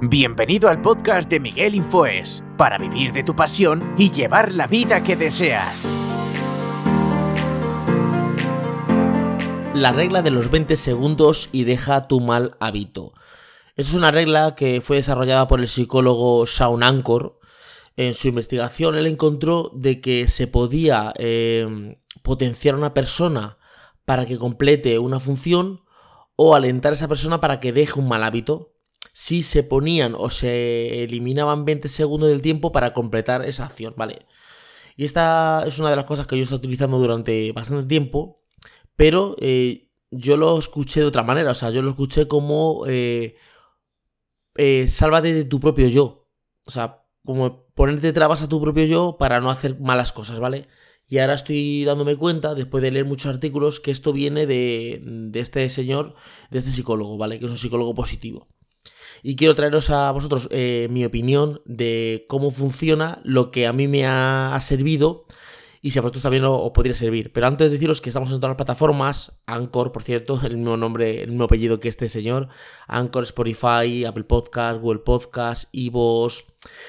Bienvenido al podcast de Miguel Infoes, para vivir de tu pasión y llevar la vida que deseas. La regla de los 20 segundos y deja tu mal hábito. Esta es una regla que fue desarrollada por el psicólogo Shaun Ancor. En su investigación él encontró de que se podía eh, potenciar a una persona para que complete una función o alentar a esa persona para que deje un mal hábito si se ponían o se eliminaban 20 segundos del tiempo para completar esa acción, ¿vale? Y esta es una de las cosas que yo estoy utilizando durante bastante tiempo pero eh, yo lo escuché de otra manera, o sea, yo lo escuché como eh, eh, sálvate de tu propio yo, o sea, como ponerte trabas a tu propio yo para no hacer malas cosas, ¿vale? Y ahora estoy dándome cuenta, después de leer muchos artículos, que esto viene de, de este señor, de este psicólogo, ¿vale? Que es un psicólogo positivo. Y quiero traeros a vosotros eh, mi opinión de cómo funciona, lo que a mí me ha, servido y si a vosotros también os, podría servir. Pero antes de deciros que estamos en todas las plataformas, Anchor, por cierto, el mismo nombre, el mismo apellido que este señor, Anchor, Spotify, Apple Podcast, Google Podcast, Ivos.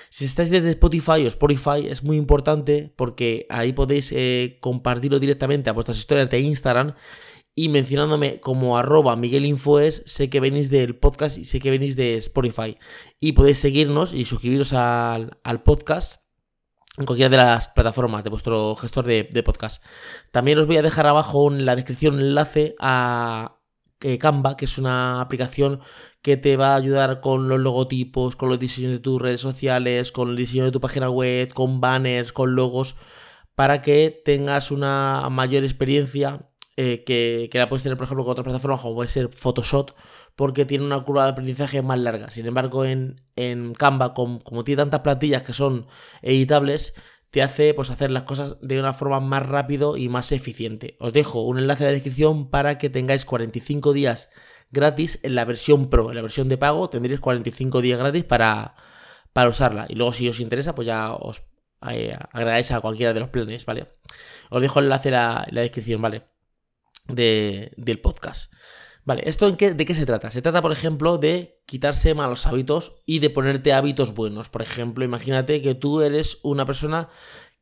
Si estáis desde Spotify o Spotify es muy importante porque ahí podéis eh, compartirlo directamente a vuestras historias de Instagram y mencionándome como arroba miguelinfoes, sé que venís del podcast y sé que venís de Spotify. Y podéis seguirnos y suscribiros al, al podcast en cualquiera de las plataformas de vuestro gestor de, podcast. También os voy a dejar abajo en la descripción un enlace a eh, Canva, que es una aplicación que te va a ayudar con los logotipos, con los diseños de tus redes sociales, con el diseño de tu página web, con banners, con logos, para que tengas una mayor experiencia eh, que, que, la puedes tener, por ejemplo, con otras plataformas como puede ser Photoshop porque tiene una curva de aprendizaje más larga. Sin embargo, en, en Canva, como, tiene tantas plantillas que son editables, te hace pues, hacer las cosas de una forma más rápido y más eficiente. Os dejo un enlace en la descripción para que tengáis 45 días gratis en la versión Pro. En la versión de pago tendréis 45 días gratis para, para usarla. Y luego, si os interesa, pues ya os eh, agregáis a cualquiera de los planes, ¿vale? Os dejo el enlace en la, descripción, ¿vale? De, del podcast. Vale, ¿esto de qué se trata? Se trata, por ejemplo, de quitarse malos hábitos y de ponerte hábitos buenos. Por ejemplo, imagínate que tú eres una persona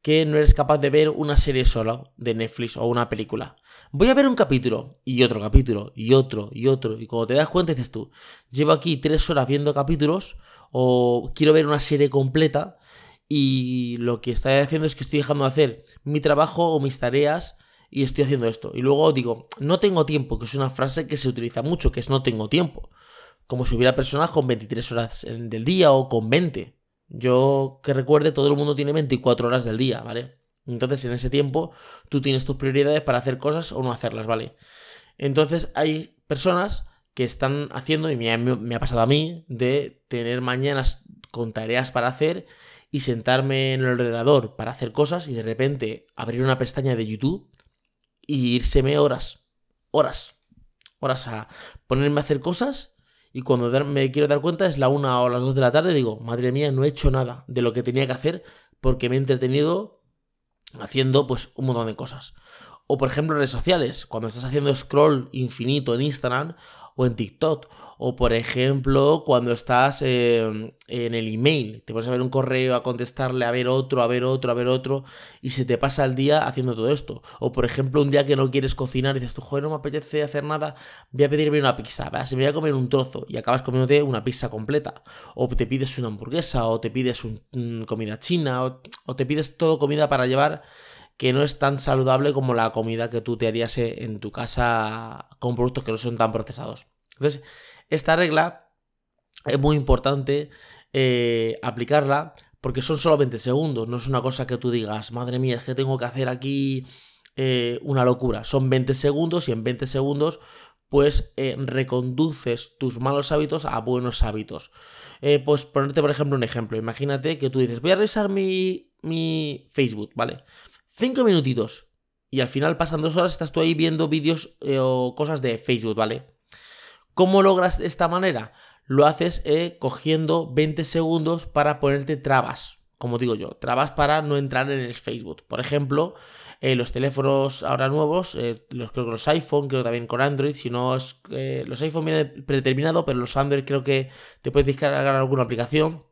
que no eres capaz de ver una serie sola de Netflix o una película. Voy a ver un capítulo y otro capítulo y otro y otro. Y cuando te das cuenta dices tú, llevo aquí tres horas viendo capítulos o quiero ver una serie completa y lo que estoy haciendo es que estoy dejando de hacer mi trabajo o mis tareas y estoy haciendo esto. Y luego digo, no tengo tiempo, que es una frase que se utiliza mucho, que es no tengo tiempo. Como si hubiera personas con 23 horas del día o con 20. Yo que recuerde, todo el mundo tiene 24 horas del día, ¿vale? Entonces en ese tiempo tú tienes tus prioridades para hacer cosas o no hacerlas, ¿vale? Entonces hay personas que están haciendo, y me ha, pasado a mí, de tener mañanas con tareas para hacer y sentarme en el ordenador para hacer cosas y de repente abrir una pestaña de YouTube y irseme horas, horas, horas a ponerme a hacer cosas y cuando me quiero dar cuenta es la una o las dos de la tarde digo, madre mía, no he hecho nada de lo que tenía que hacer porque me he entretenido haciendo pues un montón de cosas. O por ejemplo redes sociales, cuando estás haciendo scroll infinito en Instagram o en TikTok. O por ejemplo, cuando estás em, en el email, te pones a ver un correo, a contestarle, a ver otro, a ver otro, a ver otro, y se te pasa el día haciendo todo esto. O por ejemplo, un día que no quieres cocinar y dices, tú, joder, no me apetece hacer nada, voy a pedirme una pizza, se me voy a comer un trozo y acabas comiéndote una pizza completa. O te pides una hamburguesa, o te pides un, comida china, o, o te pides todo comida para llevar que no es tan saludable como la comida que tú te harías en tu casa con productos que no son tan procesados. Entonces, esta regla es muy importante eh, aplicarla porque son solo 20 segundos, no es una cosa que tú digas, madre mía, es que tengo que hacer aquí eh, una locura. Son 20 segundos y en 20 segundos pues eh, reconduces tus malos hábitos a buenos hábitos. pues ponerte, por ejemplo, un ejemplo. Imagínate que tú dices, voy a revisar mi, mi Facebook, ¿vale? Cinco minutitos. Y al final pasan dos horas, estás tú ahí viendo vídeos o cosas de Facebook, ¿vale? ¿Cómo logras de esta manera? Lo haces eh, cogiendo 20 segundos para ponerte trabas como digo yo, trabas para no entrar en el Facebook. Por ejemplo, eh, los teléfonos ahora nuevos, eh, los, creo que los iPhone, creo también con Android, si no es, los iPhone vienen predeterminado, pero los Android creo que te puedes descargar alguna aplicación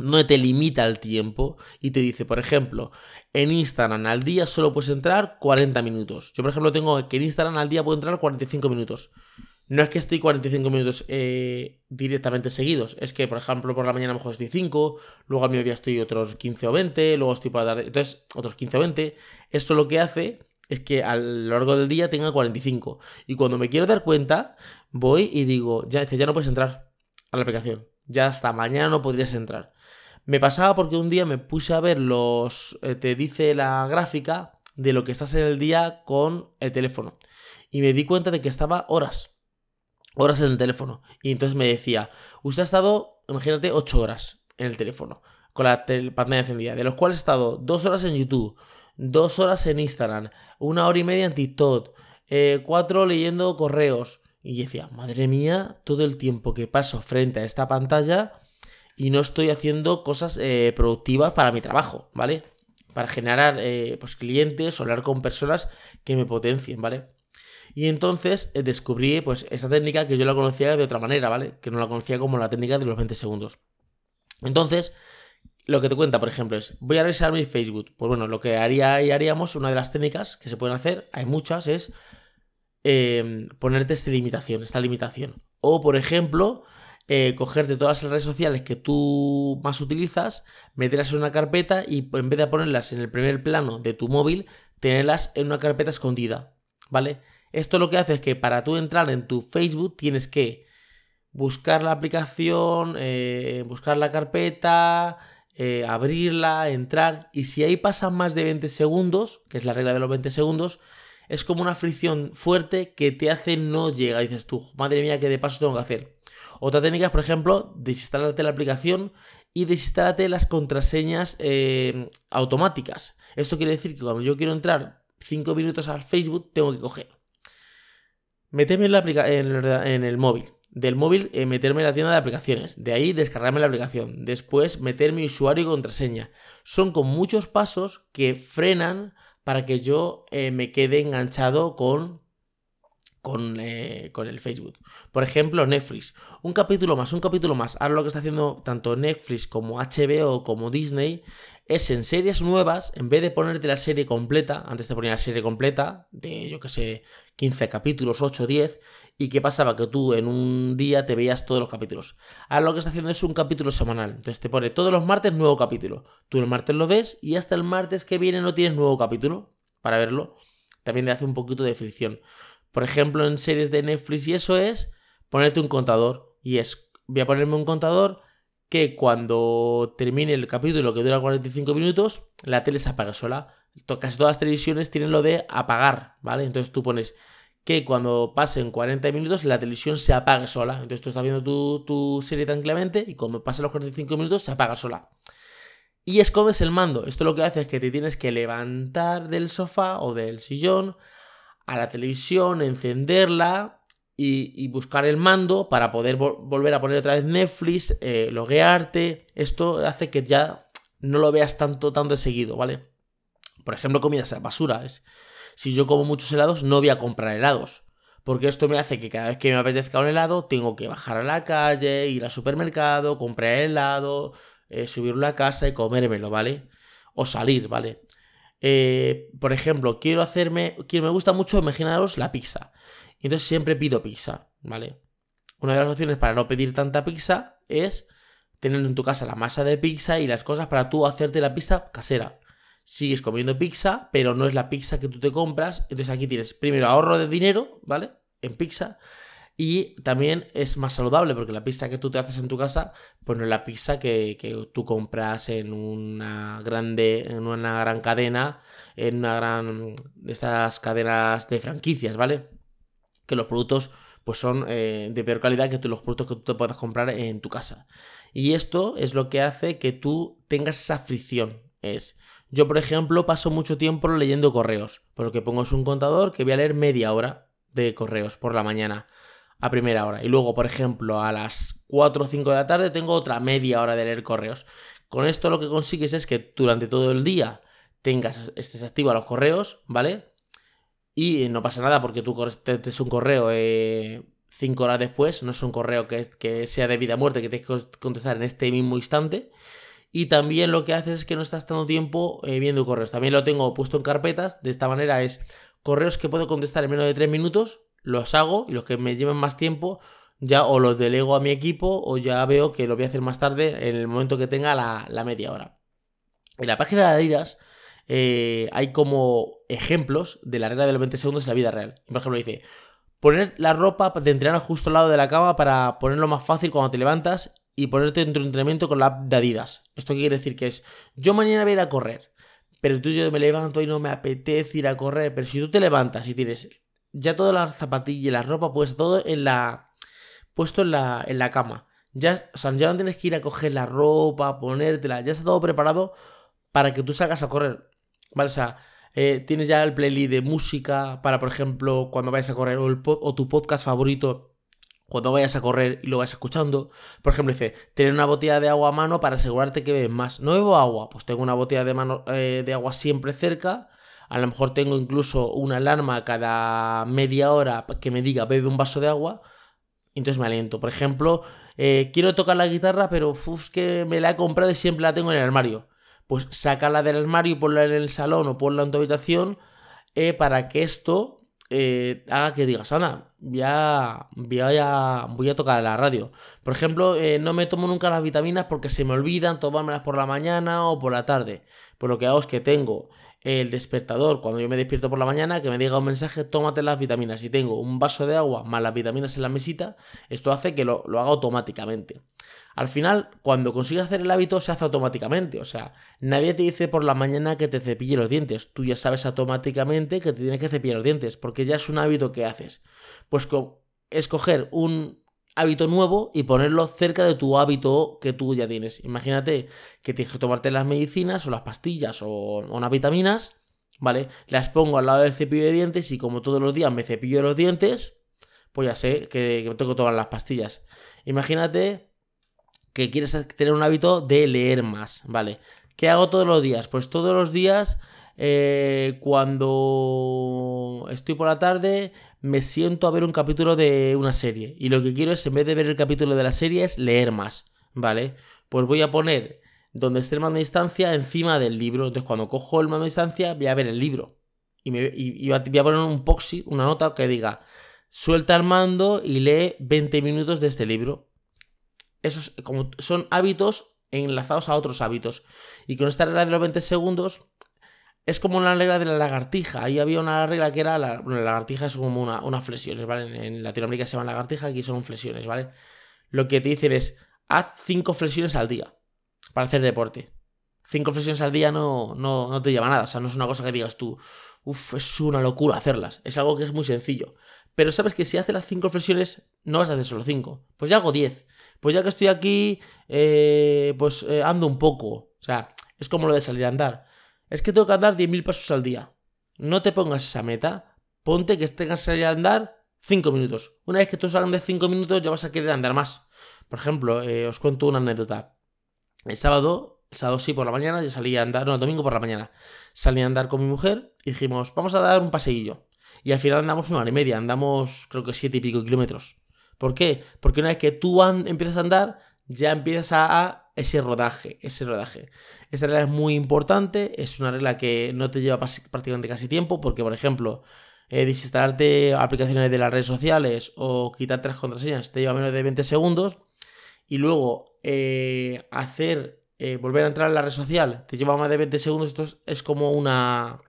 no te limita el tiempo y te dice, por ejemplo, en Instagram al día solo puedes entrar 40 minutos. Yo, por ejemplo, tengo que en Instagram al día puedo entrar 45 minutos. No es que estoy 45 minutos eh, directamente seguidos, es que, por ejemplo, por la mañana a lo mejor estoy 5, luego al mediodía estoy otros 15 o 20, luego estoy por la tarde, entonces otros 15 o 20. Esto lo que hace es que a lo largo del día tenga 45. Y cuando me quiero dar cuenta, voy y digo, ya, ya no puedes entrar a la aplicación. Ya hasta mañana no podrías entrar. Me pasaba porque un día me puse a ver los. Eh, te dice la gráfica de lo que estás en el día con el teléfono. Y me di cuenta de que estaba horas. Horas en el teléfono. Y entonces me decía, usted ha estado, imagínate, 8 horas en el teléfono. Con la pantalla encendida. De los cuales he estado 2 horas en YouTube. 2 horas en Instagram. Una hora y media en TikTok. 4 eh, leyendo correos. Y decía, madre mía, todo el tiempo que paso frente a esta pantalla y no estoy haciendo cosas eh, productivas para mi trabajo, ¿vale? Para generar eh, pues, clientes o hablar con personas que me potencien, ¿vale? Y entonces eh, descubrí pues esa técnica que yo la conocía de otra manera, ¿vale? Que no la conocía como la técnica de los 20 segundos. Entonces, lo que te cuenta, por ejemplo, es, voy a revisar mi Facebook. Pues bueno, lo que haría y haríamos, una de las técnicas que se pueden hacer, hay muchas, es ponerte esta limitación, esta limitación. O, por ejemplo, eh, cogerte todas las redes sociales que tú más utilizas, meterlas en una carpeta y en vez de ponerlas en el primer plano de tu móvil, tenerlas en una carpeta escondida, ¿vale? Esto lo que hace es que para tú entrar en tu Facebook tienes que buscar la aplicación, eh, buscar la carpeta, eh, abrirla, entrar, y si ahí pasan más de 20 segundos, que es la regla de los 20 segundos, es como una fricción fuerte que te hace no llegar. Dices tú, madre mía, ¿qué de paso tengo que hacer? Otra técnica es, por ejemplo, desinstalarte la aplicación y desinstalarte las contraseñas eh, automáticas. Esto quiere decir que cuando yo quiero entrar 5 minutos al Facebook, tengo que coger. Meterme en, la en, el, móvil. Del móvil, eh, meterme en la tienda de aplicaciones. De ahí, descargarme la aplicación. Después, meter mi usuario y contraseña. Son con muchos pasos que frenan para que yo eh, me quede enganchado con eh, con, el Facebook. Por ejemplo, Netflix. Un capítulo más, un capítulo más. Ahora lo que está haciendo tanto Netflix como HBO como Disney es en series nuevas, en vez de ponerte la serie completa, antes te ponía la serie completa, de yo que sé, 15 capítulos, 8, 10, y qué pasaba que tú en un día te veías todos los capítulos. Ahora lo que está haciendo es un capítulo semanal. Entonces te pone todos los martes nuevo capítulo. Tú el martes lo ves y hasta el martes que viene no tienes nuevo capítulo para verlo. También te hace un poquito de fricción. Por ejemplo, en series de Netflix y eso es ponerte un contador. Y es, voy a ponerme un contador que cuando termine el capítulo que dura 45 minutos, la tele se apaga sola. Casi todas las televisiones tienen lo de apagar, ¿vale? Entonces tú pones que cuando pasen 40 minutos la televisión se apague sola. Entonces tú estás viendo tu, tu serie tranquilamente y cuando pasen los 45 minutos se apaga sola. Y escondes el mando. Esto lo que hace es que te tienes que levantar del sofá o del sillón, a la televisión, encenderla y, buscar el mando para poder volver a poner otra vez Netflix, eh, loguearte. Esto hace que ya no lo veas tanto, tanto de seguido, ¿vale? Por ejemplo, comidas a basura. Es, si yo como muchos helados, no voy a comprar helados. Porque esto me hace que cada vez que me apetezca un helado, tengo que bajar a la calle, ir al supermercado, comprar el helado, eh, subirlo a casa y comérmelo, ¿vale? O salir, ¿vale? Eh, por ejemplo, quiero hacerme. me gusta mucho, imaginaros la pizza. Y entonces siempre pido pizza, ¿vale? Una de las opciones para no pedir tanta pizza es tener en tu casa la masa de pizza y las cosas para tú hacerte la pizza casera. Sigues comiendo pizza, pero no es la pizza que tú te compras. Entonces aquí tienes primero ahorro de dinero, ¿vale? En pizza. Y también es más saludable porque la pizza que tú te haces en tu casa, pues no es la pizza que, tú compras en una grande, en una gran cadena, en una gran de estas cadenas de franquicias, ¿vale? Que los productos pues son eh, de peor calidad que los productos que tú te puedas comprar en tu casa. Y esto es lo que hace que tú tengas esa fricción. Es, yo por ejemplo paso mucho tiempo leyendo correos, por lo que pongo es un contador que voy a leer media hora de correos por la mañana a primera hora. Y luego, por ejemplo, a las 4 o 5 de la tarde tengo otra media hora de leer correos. Con esto lo que consigues es que durante todo el día tengas, estés activo a los correos, ¿vale? Y no pasa nada porque tú es un correo eh, cinco horas después, no es un correo que, que sea de vida o muerte que tienes que contestar en este mismo instante. Y también lo que haces es que no estás tanto tiempo eh, viendo correos. También lo tengo puesto en carpetas. De esta manera es correos que puedo contestar en menos de 3 minutos, los hago y los que me lleven más tiempo ya o los delego a mi equipo o ya veo que lo voy a hacer más tarde en el momento que tenga la, media hora. En la página de Adidas eh, hay como ejemplos de la regla de los 20 segundos en la vida real. Por ejemplo, dice, poner la ropa de entrenar justo al lado de la cama para ponerlo más fácil cuando te levantas y ponerte en tu entrenamiento con la app de Adidas. ¿Esto quiere decir? Que es, yo mañana voy a ir a correr, pero tú yo me levanto y no me apetece ir a correr, pero si tú te levantas y tienes ya todas las zapatillas, la ropa, pues todo en la puesto en la, en la cama. Ya, o sea, ya no tienes que ir a coger la ropa, ponértela, ya está todo preparado para que tú salgas a correr. ¿Vale? O sea, eh, tienes ya el playlist de música para, por ejemplo, cuando vayas a correr, o, o tu podcast favorito cuando vayas a correr y lo vas escuchando. Por ejemplo, dice, tener una botella de agua a mano para asegurarte que bebes más. ¿No bebo agua? Pues tengo una botella de, mano, eh, de agua siempre cerca. A lo mejor tengo incluso una alarma cada media hora que me diga bebe un vaso de agua entonces me aliento. Por ejemplo, eh, quiero tocar la guitarra, pero uf, que me la he comprado y siempre la tengo en el armario. Pues sácala del armario y ponla en el salón o ponla en tu habitación eh, para que esto eh, haga que digas, anda, ya, voy a, voy a tocar la radio. Por ejemplo, no me tomo nunca las vitaminas porque se me olvidan tomármelas por la mañana o por la tarde. Pues lo que hago es que tengo el despertador cuando yo me despierto por la mañana que me diga un mensaje, tómate las vitaminas. Y tengo un vaso de agua más las vitaminas en la mesita, esto hace que lo, haga automáticamente. Al final, cuando consigues hacer el hábito, se hace automáticamente. O sea, nadie te dice por la mañana que te cepille los dientes. Tú ya sabes automáticamente que te tienes que cepillar los dientes, porque ya es un hábito que haces. Pues con escoger un, hábito nuevo y ponerlo cerca de tu hábito que tú ya tienes. Imagínate que tienes que tomarte las medicinas o las pastillas o, unas vitaminas, ¿vale? Las pongo al lado del cepillo de dientes y como todos los días me cepillo los dientes, pues ya sé que, tengo que tomar las pastillas. Imagínate que quieres tener un hábito de leer más, ¿vale? ¿Qué hago todos los días? Pues todos los días eh, cuando estoy por la tarde me siento a ver un capítulo de una serie. Y lo que quiero es, en vez de ver el capítulo de la serie, es leer más. ¿Vale? Pues voy a poner donde esté el mando de distancia encima del libro. Entonces, cuando cojo el mando de distancia, voy a ver el libro. Y, me, voy a poner un poxy, una nota que diga, suelta el mando y lee 20 minutos de este libro. Esos como, son hábitos enlazados a otros hábitos. Y con esta regla de los 20 segundos, es como la regla de la lagartija. Ahí había una regla que era. La, la lagartija es como una, unas flexiones, ¿vale? En, Latinoamérica se llama lagartija, aquí son flexiones, ¿vale? Lo que te dicen es: haz 5 flexiones al día para hacer deporte. 5 flexiones al día no, no, no te lleva nada. O sea, no es una cosa que digas tú, uff, es una locura hacerlas. Es algo que es muy sencillo. Pero sabes que si haces las 5 flexiones, no vas a hacer solo 5. Pues ya hago 10. Pues ya que estoy aquí, eh, pues eh, ando un poco. O sea, es como lo de salir a andar es que tengo que andar 10.000 pasos al día. No te pongas esa meta. Ponte que tengas que salir a andar 5 minutos. Una vez que tú de 5 minutos ya vas a querer andar más. Por ejemplo, eh, os cuento una anécdota. El sábado, el sábado sí por la mañana, yo salí a andar, no, el domingo por la mañana. Salí a andar con mi mujer y dijimos, vamos a dar un paseillo. Y al final andamos una hora y media, andamos creo que siete y pico kilómetros. ¿Por qué? Porque una vez que tú empiezas a andar, ya empiezas a ese rodaje, ese rodaje. Esta regla es muy importante, es una regla que no te lleva prácticamente casi tiempo, porque por ejemplo, eh, desinstalarte aplicaciones de las redes sociales o quitarte las contraseñas te lleva menos de 20 segundos, y luego eh, hacer, eh, volver a entrar en la red social te lleva más de 20 segundos, esto es, como una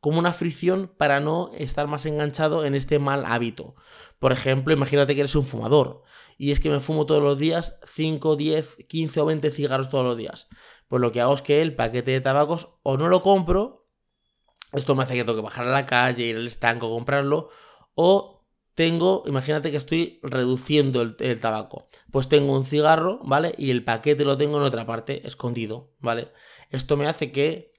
como una fricción para no estar más enganchado en este mal hábito. Por ejemplo, imagínate que eres un fumador y es que me fumo todos los días 5, 10, 15 o 20 cigarros todos los días pues lo que hago es que el paquete de tabacos o no lo compro, esto me hace que tengo que bajar a la calle, ir al estanco, comprarlo, o tengo, imagínate que estoy reduciendo el, tabaco, pues tengo un cigarro, ¿vale? Y el paquete lo tengo en otra parte, escondido, ¿vale? Esto me hace que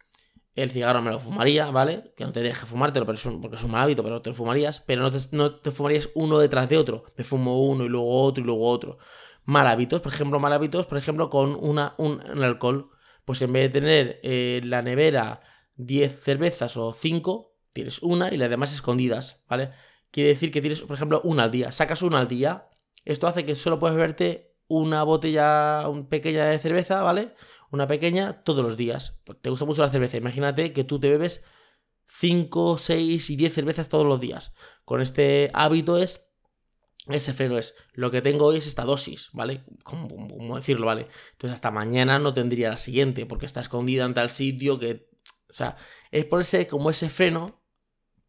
el cigarro me lo fumaría, ¿vale? Que no te dejes fumártelo porque es un mal hábito, pero te lo fumarías, pero no te, no te fumarías uno detrás de otro. Me fumo uno y luego otro y luego otro. Mal hábitos, por ejemplo, mal hábitos, por ejemplo, con una, un alcohol pues en vez de tener eh, la nevera 10 cervezas o 5, tienes una y las demás escondidas, ¿vale? Quiere decir que tienes, por ejemplo, una al día. Sacas una al día. Esto hace que solo puedes beberte una botella pequeña de cerveza, ¿vale? Una pequeña todos los días. Pues te gusta mucho la cerveza. Imagínate que tú te bebes 5, 6 y 10 cervezas todos los días. Con este hábito es ese freno es, lo que tengo hoy es esta dosis, ¿vale? ¿Cómo, decirlo, vale? Entonces hasta mañana no tendría la siguiente, porque está escondida en tal sitio que... O sea, es ponerse como ese freno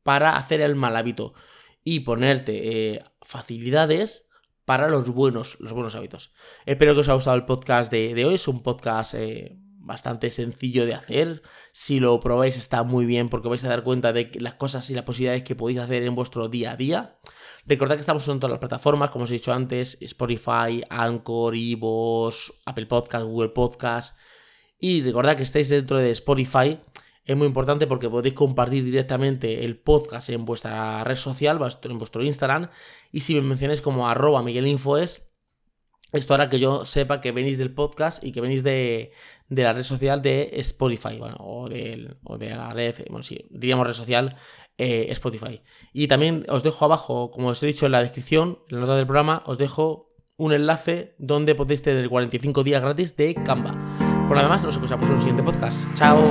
para hacer el mal hábito y ponerte eh, facilidades para los buenos, los buenos hábitos. Espero que os haya gustado el podcast de, hoy. Es un podcast eh, bastante sencillo de hacer. Si lo probáis está muy bien porque vais a dar cuenta de las cosas y las posibilidades que podéis hacer en vuestro día a día. Recordad que estamos en todas las plataformas, como os he dicho antes, Spotify, Anchor, Evox, Apple Podcast, Google Podcast. Y recordad que estáis dentro de Spotify. Es muy importante porque podéis compartir directamente el podcast en vuestra red social, en vuestro Instagram. Y si me mencionáis como arroba miguelinfoes, esto hará que yo sepa que venís del podcast y que venís de, la red social de Spotify, bueno, o de, la red, bueno, sí, diríamos red social eh, Spotify. Y también os dejo abajo, como os he dicho en la descripción, en la nota del programa, os dejo un enlace donde podéis tener 45 días gratis de Canva. Por lo demás, nos escuchamos en un siguiente podcast. Chao.